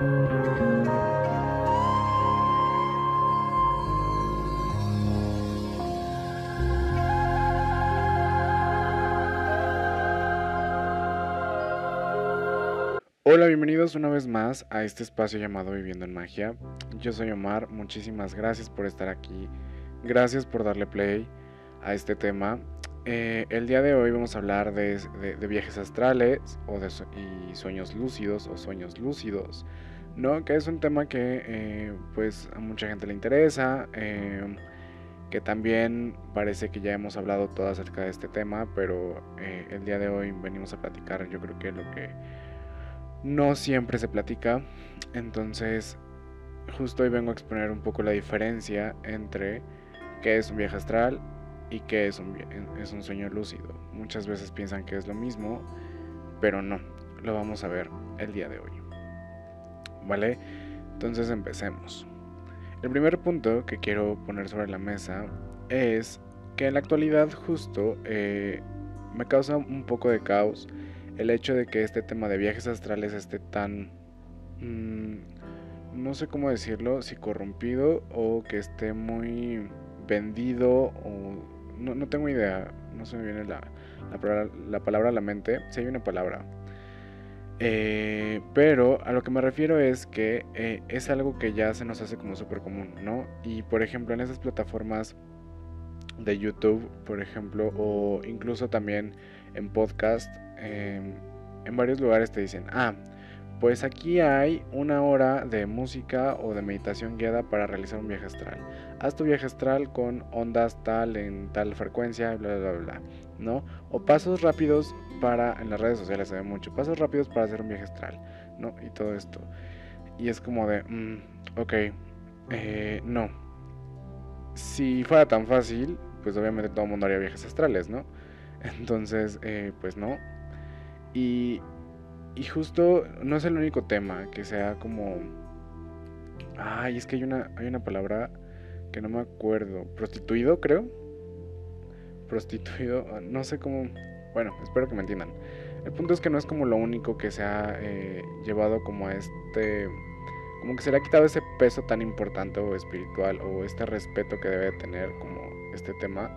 Hola, bienvenidos una vez más a este espacio llamado Viviendo en Magia. Yo soy Omar, muchísimas gracias por estar aquí, gracias por darle play a este tema. Eh, el día de hoy vamos a hablar de, viajes astrales o de y sueños lúcidos o sueños lúcidos, ¿no? Que es un tema que eh, pues a mucha gente le interesa, eh, que también parece que ya hemos hablado todo acerca de este tema, pero el día de hoy venimos a platicar yo creo que lo que no siempre se platica. Entonces, justo hoy vengo a exponer un poco la diferencia entre qué es un viaje astral y qué es un, es un sueño lúcido. Muchas veces piensan que es lo mismo, pero no. Lo vamos a ver el día de hoy. ¿Vale? Entonces empecemos. El primer punto que quiero poner sobre la mesa es que en la actualidad justo eh, me causa un poco de caos el hecho de que este tema de viajes astrales esté tan... Mm, no sé cómo decirlo, si corrompido o que esté muy vendido o... No, tengo idea, no se me viene la, la, palabra, a la mente, si hay una palabra. Eh, pero a lo que me refiero es que eh, es algo que ya se nos hace como súper común, ¿no? Y por ejemplo en esas plataformas de YouTube, por ejemplo, o incluso también en podcast, Em, en varios lugares te dicen, ah, pues aquí hay una hora de música o de meditación guiada para realizar un viaje astral. Haz tu viaje astral con ondas tal en tal frecuencia, bla, bla, bla, ¿no? O pasos rápidos para, en las redes sociales se ve mucho, pasos rápidos para hacer un viaje astral, ¿no? Y todo esto. Y es como de, mm, ok, eh, no. Si fuera tan fácil, pues obviamente todo el mundo haría viajes astrales, ¿no? Entonces, eh, pues no, y, y justo no es el único tema que sea como... Ay, es que hay una, hay una palabra que no me acuerdo. Prostituido, creo. Prostituido, ah, no sé cómo... Bueno, espero que me entiendan. El punto es que no es como lo único que se ha eh, llevado como a este... Como que se le ha quitado ese peso tan importante o espiritual o este respeto que debe tener como este tema.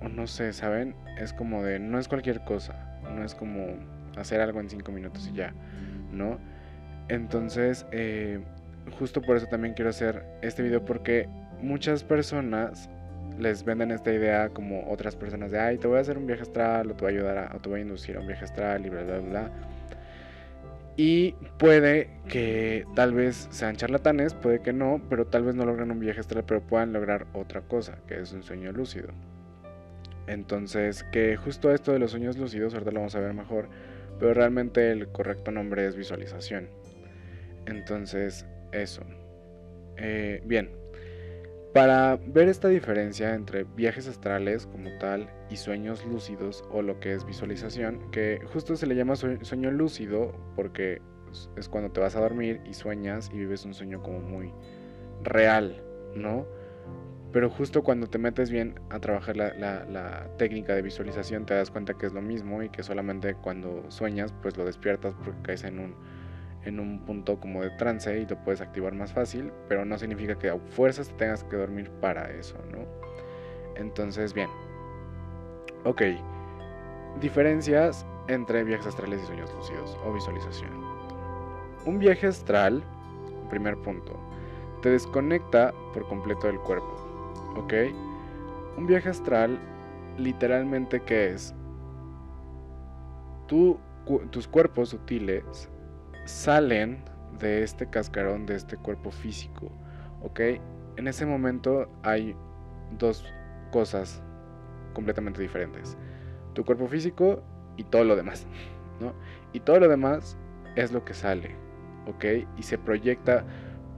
O no sé, ¿saben? Es como de... No es cualquier cosa no es como hacer algo en cinco minutos y ya, ¿no? Entonces, eh, justo por eso también quiero hacer este video porque muchas personas les venden esta idea como otras personas de, ay, te voy a hacer un viaje astral o te voy a ayudar a, o te voy a inducir a un viaje astral y bla, bla, bla. Y puede que tal vez sean charlatanes, puede que no, pero tal vez no logren un viaje astral, pero puedan lograr otra cosa, que es un sueño lúcido. Entonces, que justo esto de los sueños lúcidos, ahorita lo vamos a ver mejor, pero realmente el correcto nombre es visualización. Entonces, eso. Eh, bien, para ver esta diferencia entre viajes astrales como tal y sueños lúcidos o lo que es visualización, que justo se le llama sueño lúcido porque es cuando te vas a dormir y sueñas y vives un sueño como muy real, ¿no? Pero justo cuando te metes bien a trabajar la, técnica de visualización te das cuenta que es lo mismo y que solamente cuando sueñas pues lo despiertas porque caes en un, en un punto como de trance y lo puedes activar más fácil, pero no significa que a fuerzas te tengas que dormir para eso, ¿no? Entonces, bien. Ok. Diferencias entre viajes astrales y sueños lúcidos o visualización. Un viaje astral, primer punto, te desconecta por completo del cuerpo ¿Ok? Un viaje astral, literalmente, ¿qué es? Tú, tus cuerpos sutiles salen de este cascarón, de este cuerpo físico. ¿Ok? En ese momento hay dos cosas completamente diferentes. Tu cuerpo físico y todo lo demás. ¿no? Y todo lo demás es lo que sale. ¿Ok? Y se proyecta.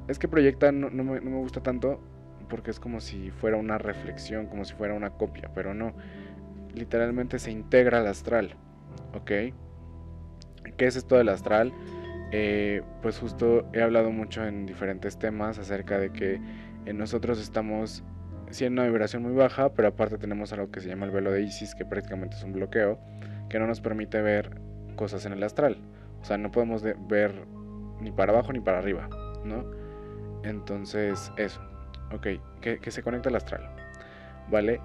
Es que proyecta no me gusta tanto porque es como si fuera una reflexión, como si fuera una copia, pero no. Literalmente se integra al astral, ¿ok? ¿Qué es esto del astral? Eh, pues justo he hablado mucho en diferentes temas acerca de que en nosotros estamos sí en una vibración muy baja, pero aparte tenemos algo que se llama el velo de Isis, que prácticamente es un bloqueo, que no nos permite ver cosas en el astral. O sea, no podemos ver ni para abajo ni para arriba, ¿no? Entonces, eso, ok, que, se conecta al astral, ¿vale?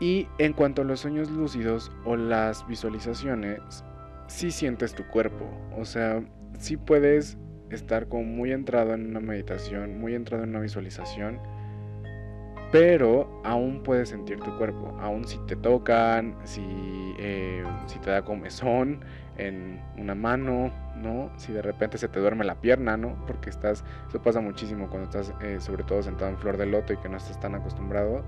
Y en cuanto a los sueños lúcidos o las visualizaciones, sí sientes tu cuerpo, o sea, sí puedes estar como muy entrado en una meditación, muy entrado en una visualización, pero aún puedes sentir tu cuerpo, aún si te tocan, si, eh, si te da comezón en una mano, ¿no? Si de repente se te duerme la pierna, ¿no? Porque estás, eso pasa muchísimo cuando estás eh, sobre todo sentado en flor de loto y que no estás tan acostumbrado.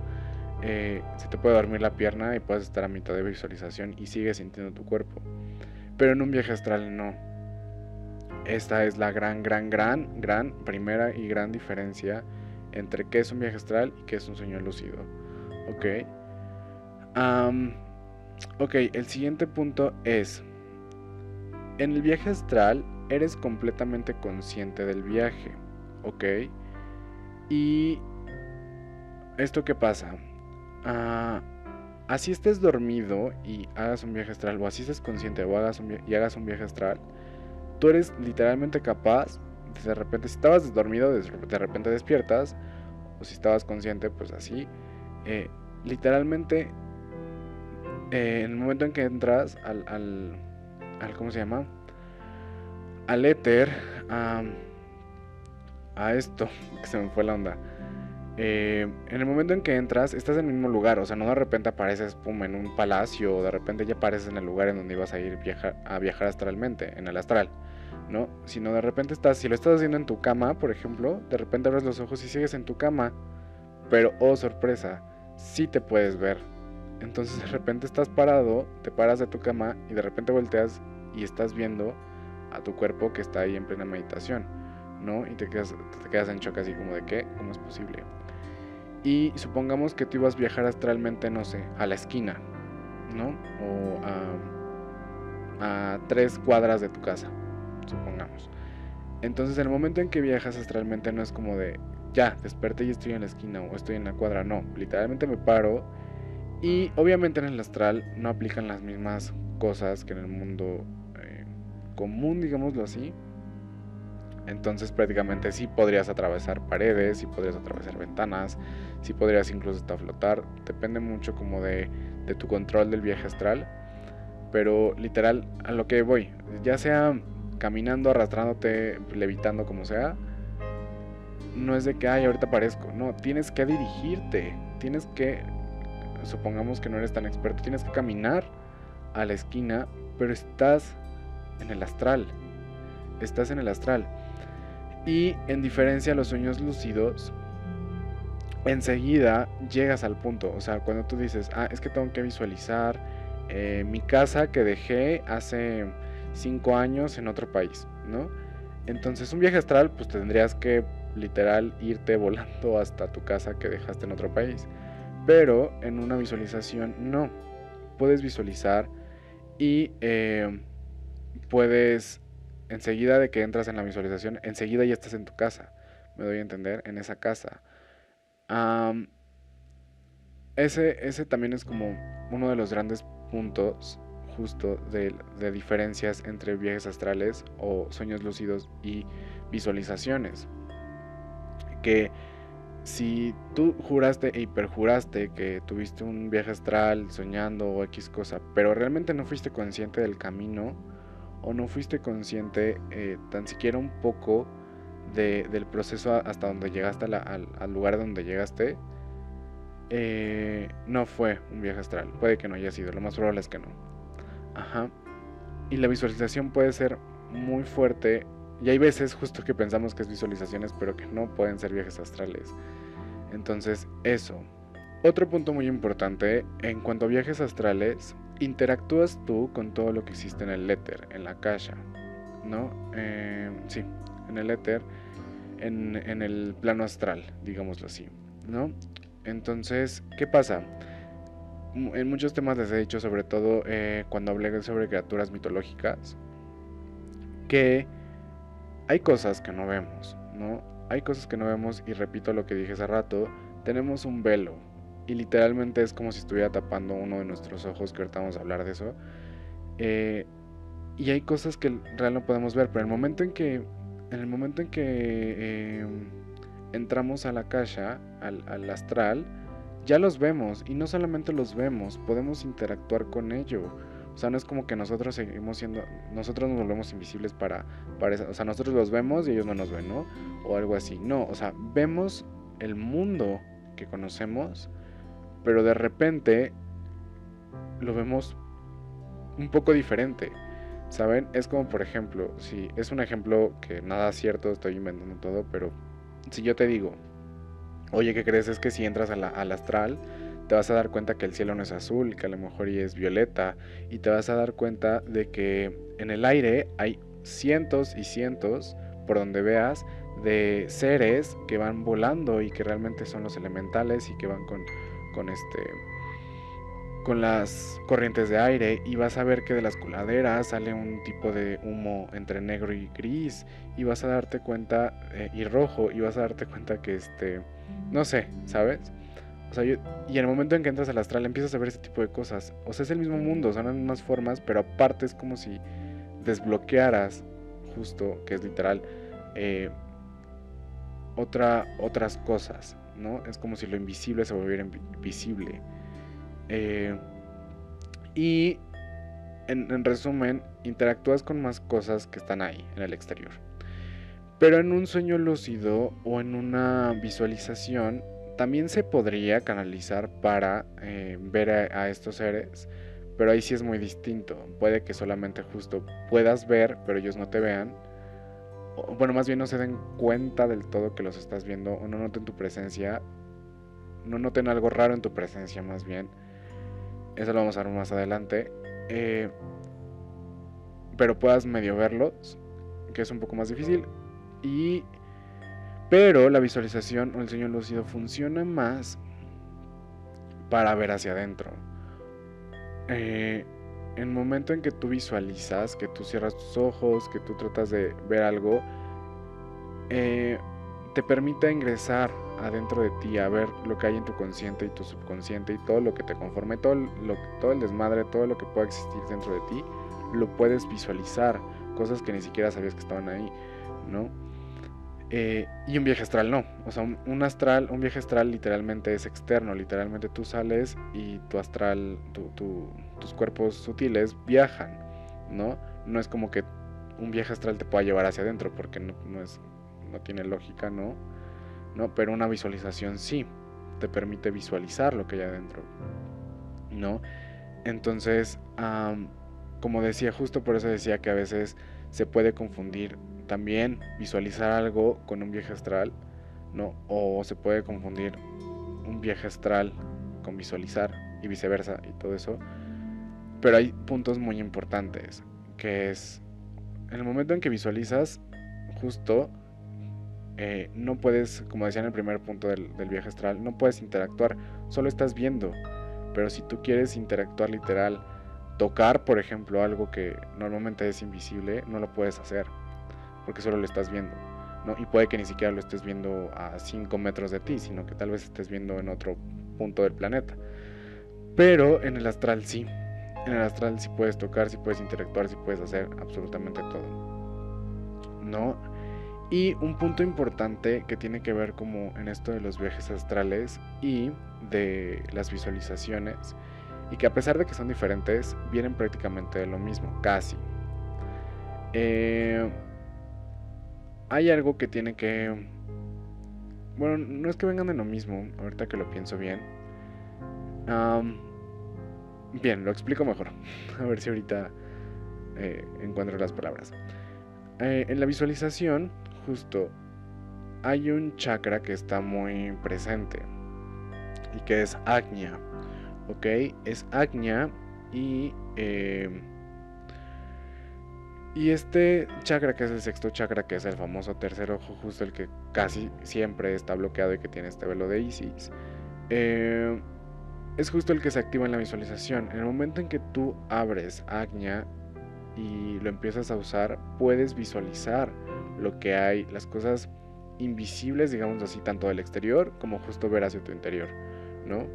Eh, se te puede dormir la pierna y puedes estar a mitad de visualización y sigues sintiendo tu cuerpo. Pero en un viaje astral no. Esta es la gran, gran, gran, gran primera y gran diferencia entre qué es un viaje astral y qué es un sueño lúcido. Ok. ok, el siguiente punto es, en el viaje astral eres completamente consciente del viaje. Ok. Y esto qué pasa? Ah, así estés dormido y hagas un viaje astral, o así estés consciente o hagas un y hagas un viaje astral, tú eres literalmente capaz, de repente, si estabas dormido, de repente despiertas, o si estabas consciente, pues así, eh, literalmente, eh, en el momento en que entras al, al, ¿cómo se llama? Al éter, a, esto, que se me fue la onda. Eh, en el momento en que entras, estás en el mismo lugar, o sea, no de repente apareces pum, en un palacio, o de repente ya apareces en el lugar en donde ibas a ir a viajar astralmente, en el astral. ¿no? Sino de repente estás, si lo estás haciendo en tu cama, por ejemplo, de repente abres los ojos y sigues en tu cama, pero oh sorpresa, sí te puedes ver. Entonces de repente estás parado, te paras de tu cama y de repente volteas y estás viendo a tu cuerpo que está ahí en plena meditación, ¿no? Y te quedas, te quedas en shock así como de qué, ¿cómo es posible? Y supongamos que tú ibas a viajar astralmente, no sé, a la esquina, ¿no? O a, a tres cuadras de tu casa supongamos. Entonces, en el momento en que viajas astralmente no es como de, ya, desperté y estoy en la esquina o estoy en la cuadra, no, literalmente me paro y obviamente en el astral no aplican las mismas cosas que en el mundo eh, común, digámoslo así. Entonces prácticamente sí podrías atravesar paredes, sí podrías atravesar ventanas, sí podrías incluso hasta flotar. Depende mucho como de, de tu control del viaje astral. Pero literal, a lo que voy, ya sea caminando, arrastrándote, levitando, como sea, no es de que, ay, ahorita aparezco. No, tienes que dirigirte. Tienes que, supongamos que no eres tan experto, tienes que caminar a la esquina, pero estás en el astral. Estás en el astral. Y en diferencia a los sueños lúcidos, enseguida llegas al punto. O sea, cuando tú dices, ah, es que tengo que visualizar eh, mi casa que dejé hace cinco años en otro país, ¿no? Entonces un viaje astral pues tendrías que literal irte volando hasta tu casa que dejaste en otro país. Pero en una visualización no. Puedes visualizar y eh, puedes, enseguida de que entras en la visualización, enseguida ya estás en tu casa. Me doy a entender, en esa casa. ese, ese también es como uno de los grandes puntos justo de, diferencias entre viajes astrales o sueños lúcidos y visualizaciones. Que si tú juraste e hiperjuraste que tuviste un viaje astral soñando o X cosa, pero realmente no fuiste consciente del camino o no fuiste consciente eh, tan siquiera un poco del proceso hasta donde llegaste al, lugar donde llegaste, eh, no fue un viaje astral. Puede que no haya sido, lo más probable es que no. Ajá. Y la visualización puede ser muy fuerte. Y hay veces justo que pensamos que es visualizaciones, pero que no pueden ser viajes astrales. Entonces, eso. Otro punto muy importante, en cuanto a viajes astrales, interactúas tú con todo lo que existe en el éter, en la caja, ¿no? Eh, sí, en el éter, en, en el plano astral, digámoslo así, ¿no? Entonces, ¿qué pasa? en muchos temas les he dicho, sobre todo eh, cuando hablé sobre criaturas mitológicas, que hay cosas que no vemos, ¿no? Hay cosas que no vemos y repito lo que dije hace rato, tenemos un velo y literalmente es como si estuviera tapando uno de nuestros ojos, que ahorita vamos a hablar de eso. Eh, y hay cosas que realmente no podemos ver, pero el momento en que en el momento en que em, entramos a la caja, al, al, astral, ya los vemos y no solamente los vemos, podemos interactuar con ello. O sea, no es como que nosotros seguimos siendo, nosotros nos volvemos invisibles para, para eso. O sea, nosotros los vemos y ellos no nos ven, ¿no? O algo así. No, o sea, vemos el mundo que conocemos, pero de repente lo vemos un poco diferente. ¿Saben? Es como, por ejemplo, si es un ejemplo que nada cierto, estoy inventando todo, pero si yo te digo, oye, ¿qué crees? Es que si entras al astral, te vas a dar cuenta que el cielo no es azul, que a lo mejor y es violeta, y te vas a dar cuenta de que en el aire hay cientos y cientos, por donde veas, de seres que van volando y que realmente son los elementales y que van con, con este con las corrientes de aire y vas a ver que de las coladeras sale un tipo de humo entre negro y gris y vas a darte cuenta eh, y rojo y vas a darte cuenta que este no sé, ¿sabes? O sea, y en el momento en que entras al astral empiezas a ver ese tipo de cosas. O sea, es el mismo mundo, son las mismas formas, pero aparte es como si desbloquearas justo, que es literal, eh, otra, otras cosas, ¿no? Es como si lo invisible se volviera visible. Eh, y en, resumen, interactúas con más cosas que están ahí, en el exterior. Pero en un sueño lúcido o en una visualización, también se podría canalizar para eh, ver a, estos seres, pero ahí sí es muy distinto. Puede que solamente justo puedas ver, pero ellos no te vean. Bueno, más bien no se den cuenta del todo que los estás viendo o no noten tu presencia. No noten algo raro en tu presencia, más bien eso lo vamos a ver más adelante. Eh, pero puedas medio verlos, que es un poco más difícil. Y, pero la visualización o el sueño lúcido funciona más para ver hacia adentro. Eh, en el momento en que tú visualizas, que tú cierras tus ojos, que tú tratas de ver algo, eh, te permite ingresar adentro de ti a ver lo que hay en tu consciente y tu subconsciente y todo lo que te conforme, todo, lo, todo el desmadre, todo lo que pueda existir dentro de ti, lo puedes visualizar, cosas que ni siquiera sabías que estaban ahí, ¿no? Eh, y un viaje astral no, o sea, un, astral, un viaje astral literalmente es externo, literalmente tú sales y tu astral, tus cuerpos sutiles viajan, ¿no? No es como que un viaje astral te pueda llevar hacia adentro porque no, no es, no tiene lógica, ¿no? ¿no? Pero una visualización sí, te permite visualizar lo que hay adentro, ¿no? Entonces, como decía, justo por eso decía que a veces se puede confundir también visualizar algo con un viaje astral, ¿no? O se puede confundir un viaje astral con visualizar y viceversa y todo eso. Pero hay puntos muy importantes, que es en el momento en que visualizas, justo eh, no puedes, como decía en el primer punto del, viaje astral, no puedes interactuar, solo estás viendo. Pero si tú quieres interactuar literal, tocar, por ejemplo, algo que normalmente es invisible, no lo puedes hacer, porque solo lo estás viendo. ¿no? Y puede que ni siquiera lo estés viendo a 5 metros de ti, sino que tal vez estés viendo en otro punto del planeta. Pero en el astral sí. En el astral sí puedes tocar, sí puedes interactuar, sí puedes hacer absolutamente todo. ¿No? Y un punto importante que tiene que ver como en esto de los viajes astrales y de las visualizaciones, y que a pesar de que son diferentes, vienen prácticamente de lo mismo, casi. Eh, hay algo que tiene que... Bueno, no es que vengan de lo mismo, ahorita que lo pienso bien. bien, lo explico mejor. a ver si ahorita eh, encuentro las palabras. Eh, en la visualización justo hay un chakra que está muy presente y que es Agnya. ¿Ok? Es Agnya y... Em, y este chakra, que es el sexto chakra, que es el famoso tercer ojo, justo el que casi siempre está bloqueado y que tiene este velo de Isis, em, es justo el que se activa en la visualización. En el momento en que tú abres Agnya y lo empiezas a usar, puedes visualizar lo que hay, las cosas invisibles, digamos así, tanto del exterior como justo ver hacia tu interior, ¿no?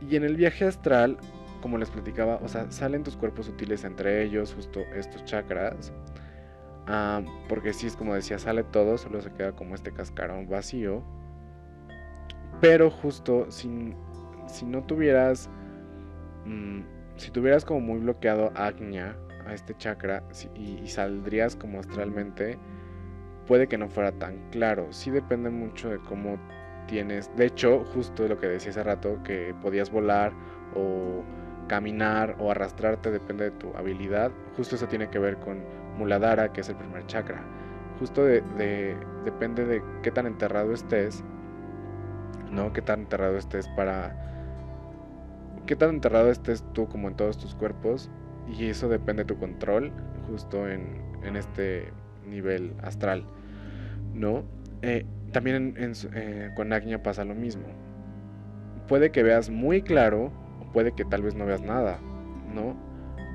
Y en el viaje astral, como les platicaba, o sea, salen tus cuerpos sutiles entre ellos, justo estos chakras, Ah, porque si es como decía, sale todo, solo se queda como este cascarón vacío. Pero justo si, si no tuvieras, mm, si tuvieras como muy bloqueado Agnya a este chakra y, saldrías como astralmente, puede que no fuera tan claro. Sí depende mucho de cómo tienes. De hecho, justo lo que decía hace rato, que podías volar o caminar o arrastrarte, depende de tu habilidad. Justo eso tiene que ver con Muladhara, que es el primer chakra. Justo de, depende de qué tan enterrado estés, ¿no? Qué tan enterrado estés para... Qué tan enterrado estés tú como en todos tus cuerpos. Y eso depende de tu control, justo en, en este nivel astral, ¿no? Eh, también eh, con Agnia pasa lo mismo. Puede que veas muy claro puede que tal vez no veas nada, ¿no?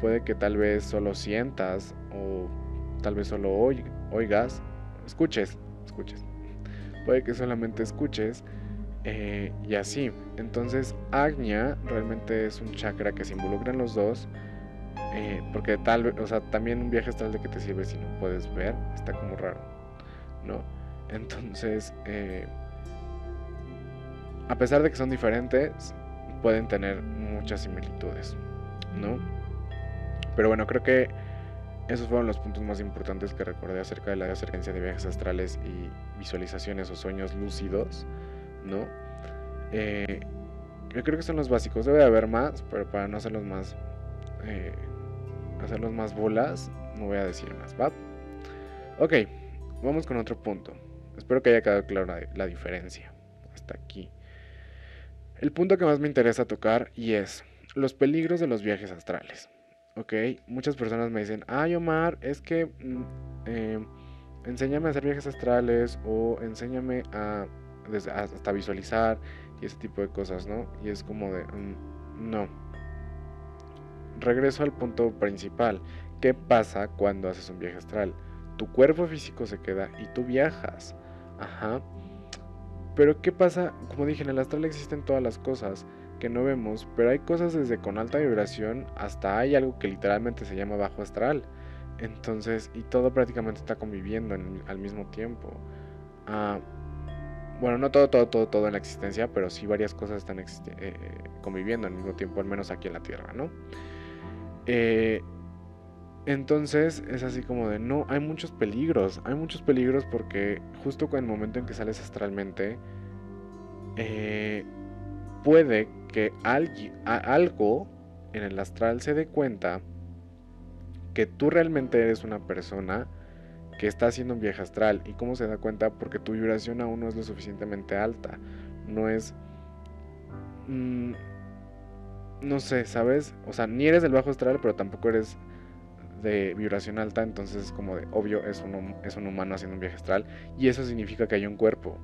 Puede que tal vez solo sientas o tal vez solo oigas, escuches, escuches. Puede que solamente escuches eh, y así. Entonces Agnya realmente es un chakra que se involucra en los dos. Eh, porque tal vez, o sea, también un viaje astral de que te sirve si no puedes ver, está como raro, ¿no? Entonces, eh, a pesar de que son diferentes, pueden tener muchas similitudes, ¿no? Pero bueno, creo que esos fueron los puntos más importantes que recordé acerca de la acercancia de viajes astrales y visualizaciones o sueños lúcidos, ¿no? Eh, yo creo que son los básicos. Debe haber más, pero para no hacerlos más, eh, hacerlos más bolas, no voy a decir más, ¿va? Ok, vamos con otro punto. Espero que haya quedado clara la diferencia hasta aquí. El punto que más me interesa tocar y es los peligros de los viajes astrales. Ok, muchas personas me dicen, ay Omar, es que mm, eh, enséñame a hacer viajes astrales o enséñame a, hasta visualizar y ese tipo de cosas, ¿no? Y es como de, mm, no. Regreso al punto principal. ¿Qué pasa cuando haces un viaje astral? Tu cuerpo físico se queda y tú viajas. Ajá. Pero ¿qué pasa? Como dije, en el astral existen todas las cosas que no vemos, pero hay cosas desde con alta vibración hasta hay algo que literalmente se llama bajo astral. Entonces, y todo prácticamente está conviviendo al mismo tiempo. Ah, bueno, no todo, todo, todo, todo en la existencia, pero sí varias cosas están eh, conviviendo al mismo tiempo, al menos aquí en la Tierra, ¿no? Eh, entonces es así como de, no, hay muchos peligros, hay muchos peligros porque justo con el momento en que sales astralmente, eh, puede que algo en el astral se dé cuenta que tú realmente eres una persona que está haciendo un viaje astral. ¿Y cómo se da cuenta? Porque tu vibración aún no es lo suficientemente alta. No es... Mm, no sé, ¿sabes? O sea, ni eres del bajo astral, pero tampoco eres de vibración alta, entonces es como de obvio es un, es un humano haciendo un viaje astral y eso significa que hay un cuerpo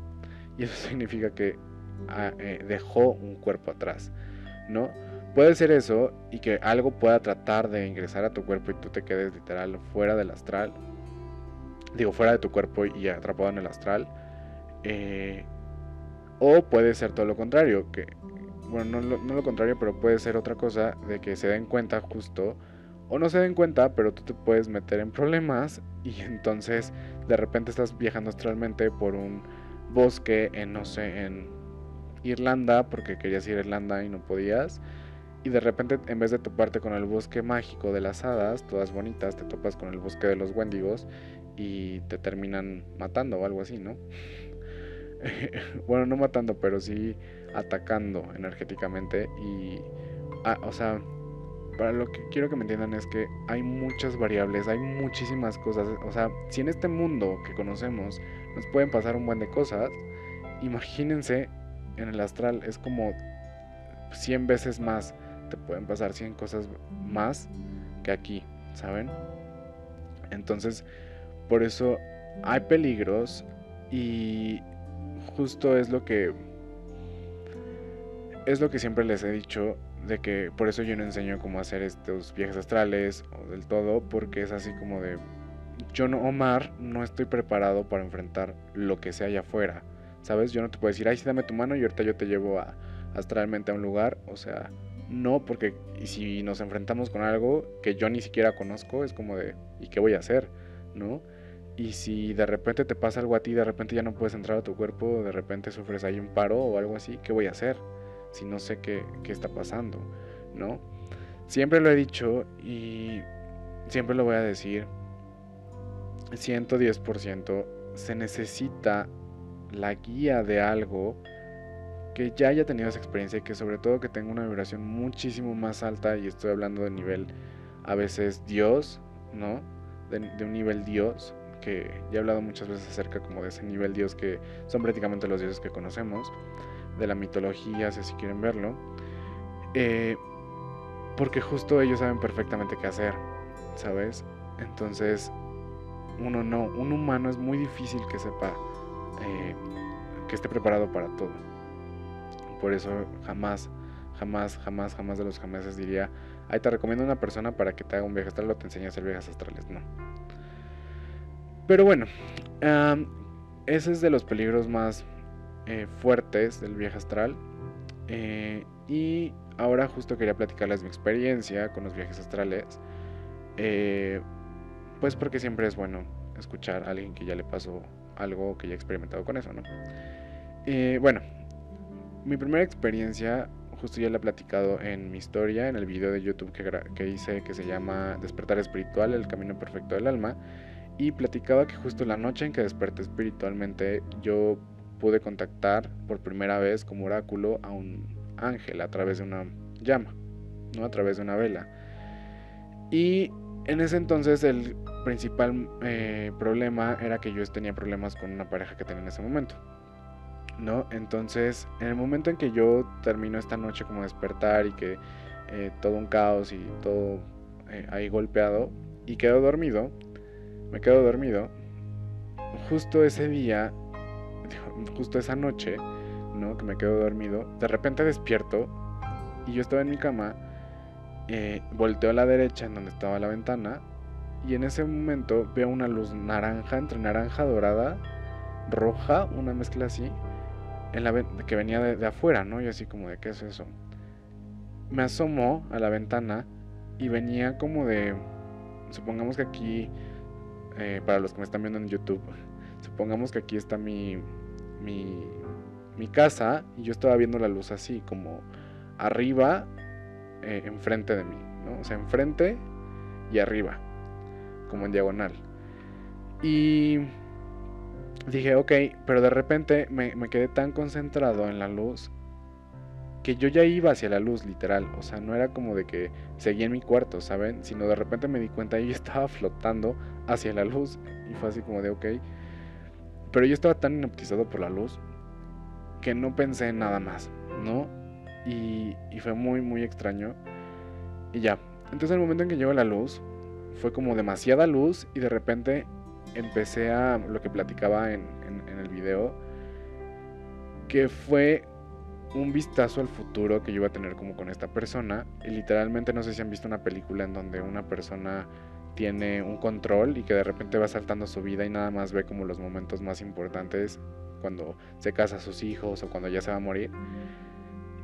y eso significa que ah, eh, dejó un cuerpo atrás, ¿no? Puede ser eso y que algo pueda tratar de ingresar a tu cuerpo y tú te quedes literal fuera del astral, digo fuera de tu cuerpo y atrapado en el astral, eh, o puede ser todo lo contrario, que bueno, no, no lo contrario, pero puede ser otra cosa de que se den cuenta justo o no se den cuenta, pero tú te puedes meter en problemas y entonces de repente estás viajando astralmente por un bosque en, no sé, en Irlanda, porque querías ir a Irlanda y no podías. Y de repente, en vez de toparte con el bosque mágico de las hadas, todas bonitas, te topas con el bosque de los wendigos y te terminan matando o algo así, ¿no? bueno, no matando, pero sí atacando energéticamente y... Ah, o sea, para lo que quiero que me entiendan es que hay muchas variables, hay muchísimas cosas. O sea, si en este mundo que conocemos nos pueden pasar un buen de cosas, imagínense en el astral, es como 100 veces más. Te pueden pasar 100 cosas más que aquí, ¿saben? Entonces, por eso hay peligros y justo es lo que es lo que siempre les he dicho de que por eso yo no enseño cómo hacer estos viajes astrales o del todo, porque es así como de, yo no, Omar, no estoy preparado para enfrentar lo que sea allá afuera, ¿sabes? Yo no te puedo decir, ay, sí, dame tu mano y ahorita yo te llevo a, astralmente a un lugar, o sea, no, porque si nos enfrentamos con algo que yo ni siquiera conozco, es como de, ¿y qué voy a hacer? ¿No? Y si de repente te pasa algo a ti, de repente ya no puedes entrar a tu cuerpo, de repente sufres ahí un paro o algo así, ¿qué voy a hacer? Si no sé qué, qué está pasando, ¿no? Siempre lo he dicho y siempre lo voy a decir. 110% se necesita la guía de algo que ya haya tenido esa experiencia y que sobre todo que tenga una vibración muchísimo más alta y estoy hablando de nivel a veces Dios, ¿no? De, un nivel Dios, que ya he hablado muchas veces acerca como de ese nivel Dios que son prácticamente los dioses que conocemos, de la mitología, si quieren verlo, eh, porque justo ellos saben perfectamente qué hacer, ¿sabes? Entonces, uno no, un humano es muy difícil que sepa, eh, que esté preparado para todo. Por eso jamás, jamás, jamás, jamás de los jamases diría, ahí te recomiendo una persona para que te haga un viaje astral o te enseñe a hacer viajes astrales. No. Pero bueno, ese es de los peligros más eh, fuertes del viaje astral. Eh, y ahora justo quería platicarles mi experiencia con los viajes astrales. Eh, pues porque siempre es bueno escuchar a alguien que ya le pasó algo que ya ha experimentado con eso, ¿no? bueno, mi primera experiencia, justo ya la he platicado en mi historia, en el video de YouTube que, que hice que se llama Despertar Espiritual, el Camino Perfecto del Alma. Y platicaba que justo la noche en que desperté espiritualmente, yo pude contactar por primera vez como oráculo a un ángel a través de una llama, ¿no? A través de una vela. Y en ese entonces el principal eh, problema era que yo tenía problemas con una pareja que tenía en ese momento. ¿No? Entonces, en el momento en que yo termino esta noche como despertar y que eh, todo un caos y todo eh, ahí golpeado y quedo dormido, me quedo dormido, justo ese día justo esa noche, ¿no? Que me quedo dormido, de repente despierto y yo estaba en mi cama, eh, volteo a la derecha en donde estaba la ventana y en ese momento veo una luz naranja, entre naranja dorada, roja, una mezcla así, en la que venía de, afuera, ¿no? Y así como de, ¿qué es eso? Me asomo a la ventana y venía como de, supongamos que aquí, eh, para los que me están viendo en YouTube, supongamos que aquí está mi, mi, mi casa y yo estaba viendo la luz así, como arriba, eh, enfrente de mí, ¿no? O sea, enfrente y arriba, como en diagonal. Y dije, ok, pero de repente me, me, quedé tan concentrado en la luz que yo ya iba hacia la luz, literal. O sea, no era como de que seguía en mi cuarto, ¿saben? Sino de repente me di cuenta y yo estaba flotando hacia la luz. Y fue así como de, ok. Pero yo estaba tan hipnotizado por la luz que no pensé en nada más, ¿no? Y, fue muy, muy extraño. Y ya. Entonces el momento en que llegó la luz, fue como demasiada luz y de repente empecé a lo que platicaba en, en, el video, que fue un vistazo al futuro que yo iba a tener como con esta persona. Y literalmente no sé si han visto una película en donde una persona tiene un control y que de repente va saltando su vida y nada más ve como los momentos más importantes cuando se casa a sus hijos o cuando ya se va a morir.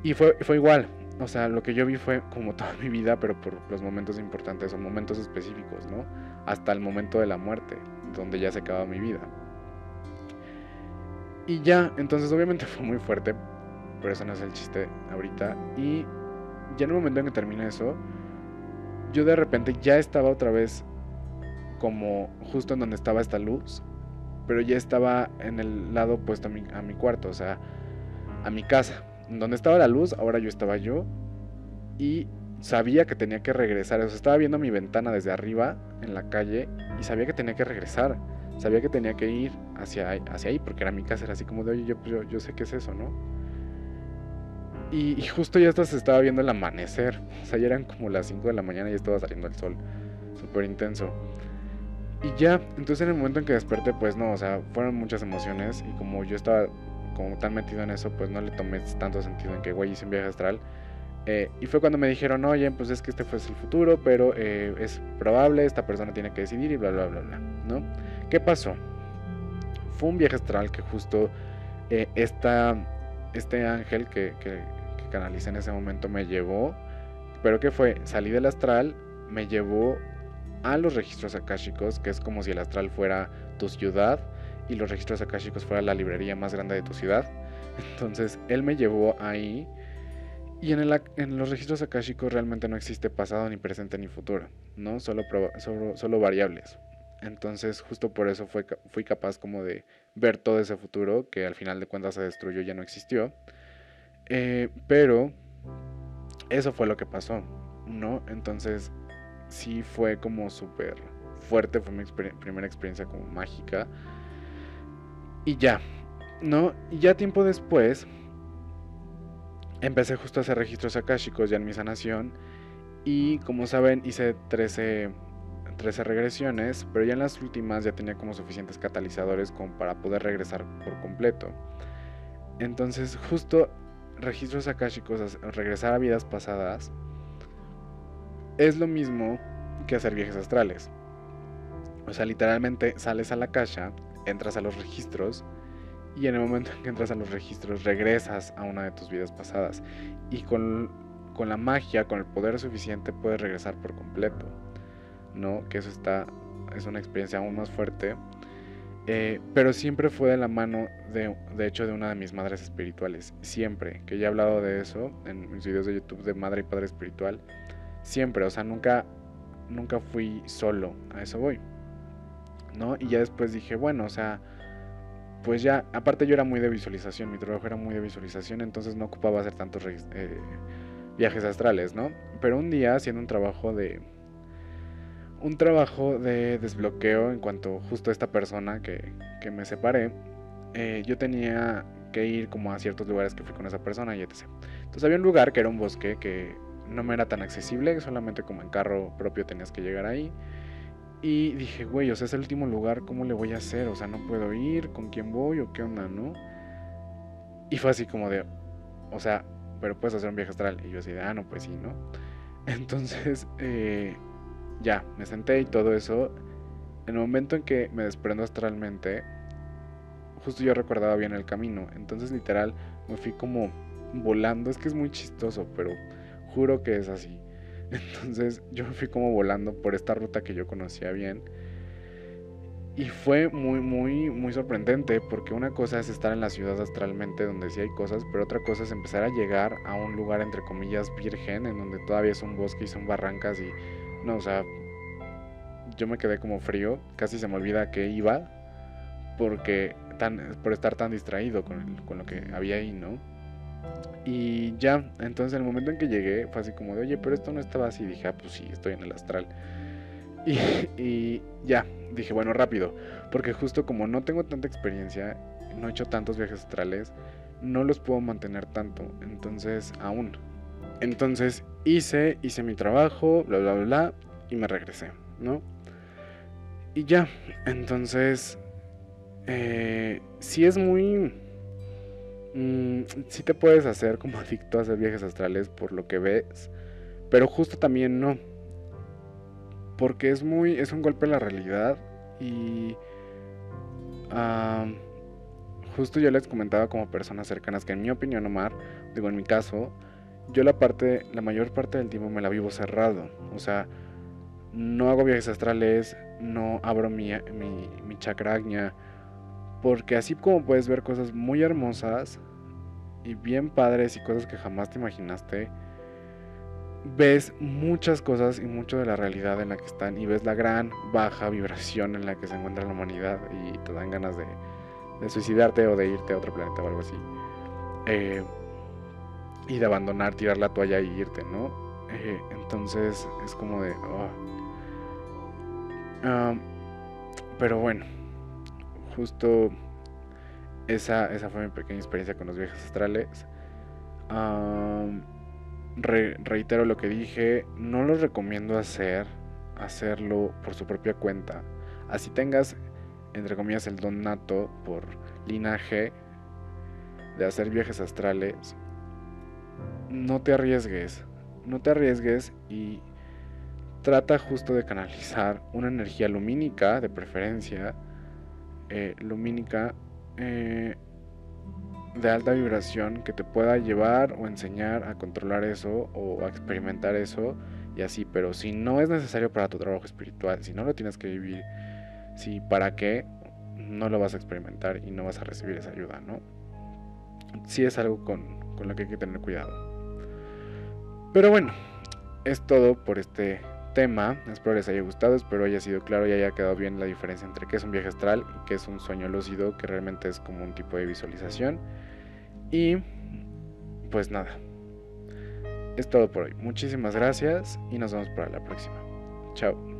Y fue, fue igual, o sea, lo que yo vi fue como toda mi vida, pero por los momentos importantes o momentos específicos, ¿no? Hasta el momento de la muerte, donde ya se acaba mi vida. Y ya, entonces obviamente fue muy fuerte, pero eso no es el chiste ahorita. Y ya en el momento en que termina eso, yo de repente ya estaba otra vez como justo en donde estaba esta luz, pero ya estaba en el lado opuesto a mi, a mi cuarto, o sea, a mi casa. Donde estaba la luz, ahora yo estaba yo y sabía que tenía que regresar, o sea, estaba viendo mi ventana desde arriba en la calle y sabía que tenía que regresar, sabía que tenía que ir hacia, hacia ahí porque era mi casa, era así como de, oye, yo, yo, yo sé qué es eso, ¿no? Y, justo ya hasta se estaba viendo el amanecer. O sea, ya eran como las 5 de la mañana y ya estaba saliendo el sol. Súper intenso. Y ya, entonces en el momento en que desperté, pues no, o sea, fueron muchas emociones. Y como yo estaba como tan metido en eso, pues no le tomé tanto sentido en que, güey, hice un viaje astral. Eh, y fue cuando me dijeron, oye, pues es que este fue el futuro, pero eh, es probable, esta persona tiene que decidir y bla, bla, bla, bla, ¿no? ¿Qué pasó? Fue un viaje astral que justo eh, esta, este ángel que, que, en ese momento me llevó, pero que fue, salí del astral, me llevó a los registros akáshicos, que es como si el astral fuera tu ciudad y los registros akáshicos fuera la librería más grande de tu ciudad. Entonces él me llevó ahí y en, el, en los registros akáshicos realmente no existe pasado ni presente ni futuro, ¿no? Solo, solo, solo variables. Entonces justo por eso fue, fui capaz como de ver todo ese futuro que al final de cuentas se destruyó, ya no existió. Eh, pero eso fue lo que pasó, ¿no? Entonces sí fue como súper fuerte, fue mi primera experiencia como mágica. Y ya, ¿no? Y ya tiempo después empecé justo a hacer registros akáshicos ya en mi sanación. Y como saben, hice 13, 13 regresiones, pero ya en las últimas ya tenía como suficientes catalizadores como para poder regresar por completo. Entonces, justo registros akáshicos, regresar a vidas pasadas, es lo mismo que hacer viajes astrales. O sea, literalmente sales a la caja, entras a los registros y en el momento en que entras a los registros regresas a una de tus vidas pasadas. Y con, con la magia, con el poder suficiente, puedes regresar por completo. ¿No? Que eso está, es una experiencia aún más fuerte. Eh, pero siempre fue de la mano, de, de, hecho, de una de mis madres espirituales. Siempre, que ya he hablado de eso en mis videos de YouTube de madre y padre espiritual. Siempre, o sea, nunca, nunca fui solo, a eso voy. ¿No? Y ya después dije, bueno, o sea, pues ya, aparte yo era muy de visualización, mi trabajo era muy de visualización, entonces no ocupaba hacer tantos eh, viajes astrales, ¿no? Pero un día haciendo un trabajo de... Un trabajo de desbloqueo en cuanto justo a esta persona que, que me separé, eh, yo tenía que ir como a ciertos lugares que fui con esa persona y etc. Entonces había un lugar que era un bosque que no me era tan accesible, solamente como en carro propio tenías que llegar ahí. Y dije, güey, o sea, es el último lugar, ¿cómo le voy a hacer? O sea, no puedo ir, ¿con quién voy o qué onda, no? Y fue así como de, o sea, pero puedes hacer un viaje astral. Y yo así de, ah, no, pues sí, ¿no? Entonces, eh, ya, me senté y todo eso. En el momento en que me desprendo astralmente, justo yo recordaba bien el camino. Entonces, literal, me fui como volando. Es que es muy chistoso, pero juro que es así. Entonces yo fui como volando por esta ruta que yo conocía bien. Y fue muy, muy, muy sorprendente porque una cosa es estar en la ciudad astralmente donde sí hay cosas, pero otra cosa es empezar a llegar a un lugar entre comillas virgen en donde todavía es un bosque y son barrancas y no, o sea, yo me quedé como frío, casi se me olvida que iba porque tan, por estar tan distraído con, con lo que había ahí, ¿no? Y ya, entonces el momento en que llegué fue así como de, oye, pero esto no estaba así. Dije, ah, pues sí, estoy en el astral. Y, y, ya, dije, bueno, rápido. Porque justo como no tengo tanta experiencia, no he hecho tantos viajes astrales, no los puedo mantener tanto. Entonces, aún. Entonces hice, hice mi trabajo, bla, bla, bla, y me regresé, ¿no? Y ya, entonces, eh, sí es muy mmm, sí te puedes hacer como adicto a hacer viajes astrales por lo que ves, pero justo también no. Porque es muy, es un golpe a la realidad y justo yo les comentaba como personas cercanas que en mi opinión, Omar, digo en mi caso, yo la parte, la mayor parte del tiempo me la vivo cerrado. O sea, no hago viajes astrales, no abro mi, mi, mi porque así como puedes ver cosas muy hermosas y bien padres y cosas que jamás te imaginaste, ves muchas cosas y mucho de la realidad en la que están y ves la gran baja vibración en la que se encuentra la humanidad y te dan ganas de, suicidarte o de irte a otro planeta o algo así. Eh, y de abandonar, tirar la toalla y irte, ¿no? Eh, entonces es como de... Ah, pero bueno, justo esa, esa fue mi pequeña experiencia con los viajes astrales. reitero lo que dije, no los recomiendo hacer, hacerlo por su propia cuenta. Así tengas, entre comillas, el don nato por linaje de hacer viajes astrales, no te arriesgues, no te arriesgues y trata justo de canalizar una energía lumínica de preferencia eh, lumínica eh, de alta vibración que te pueda llevar o enseñar a controlar eso o a experimentar eso y así, pero si no es necesario para tu trabajo espiritual, si no lo tienes que vivir, si para qué, no lo vas a experimentar y no vas a recibir esa ayuda, ¿no? Sí es algo con, con lo que hay que tener cuidado. Pero bueno, es todo por este tema. Espero les haya gustado, espero haya sido claro y haya quedado bien la diferencia entre qué es un viaje astral y qué es un sueño lúcido, que realmente es como un tipo de visualización. Y pues nada, es todo por hoy. Muchísimas gracias y nos vemos para la próxima. Chao.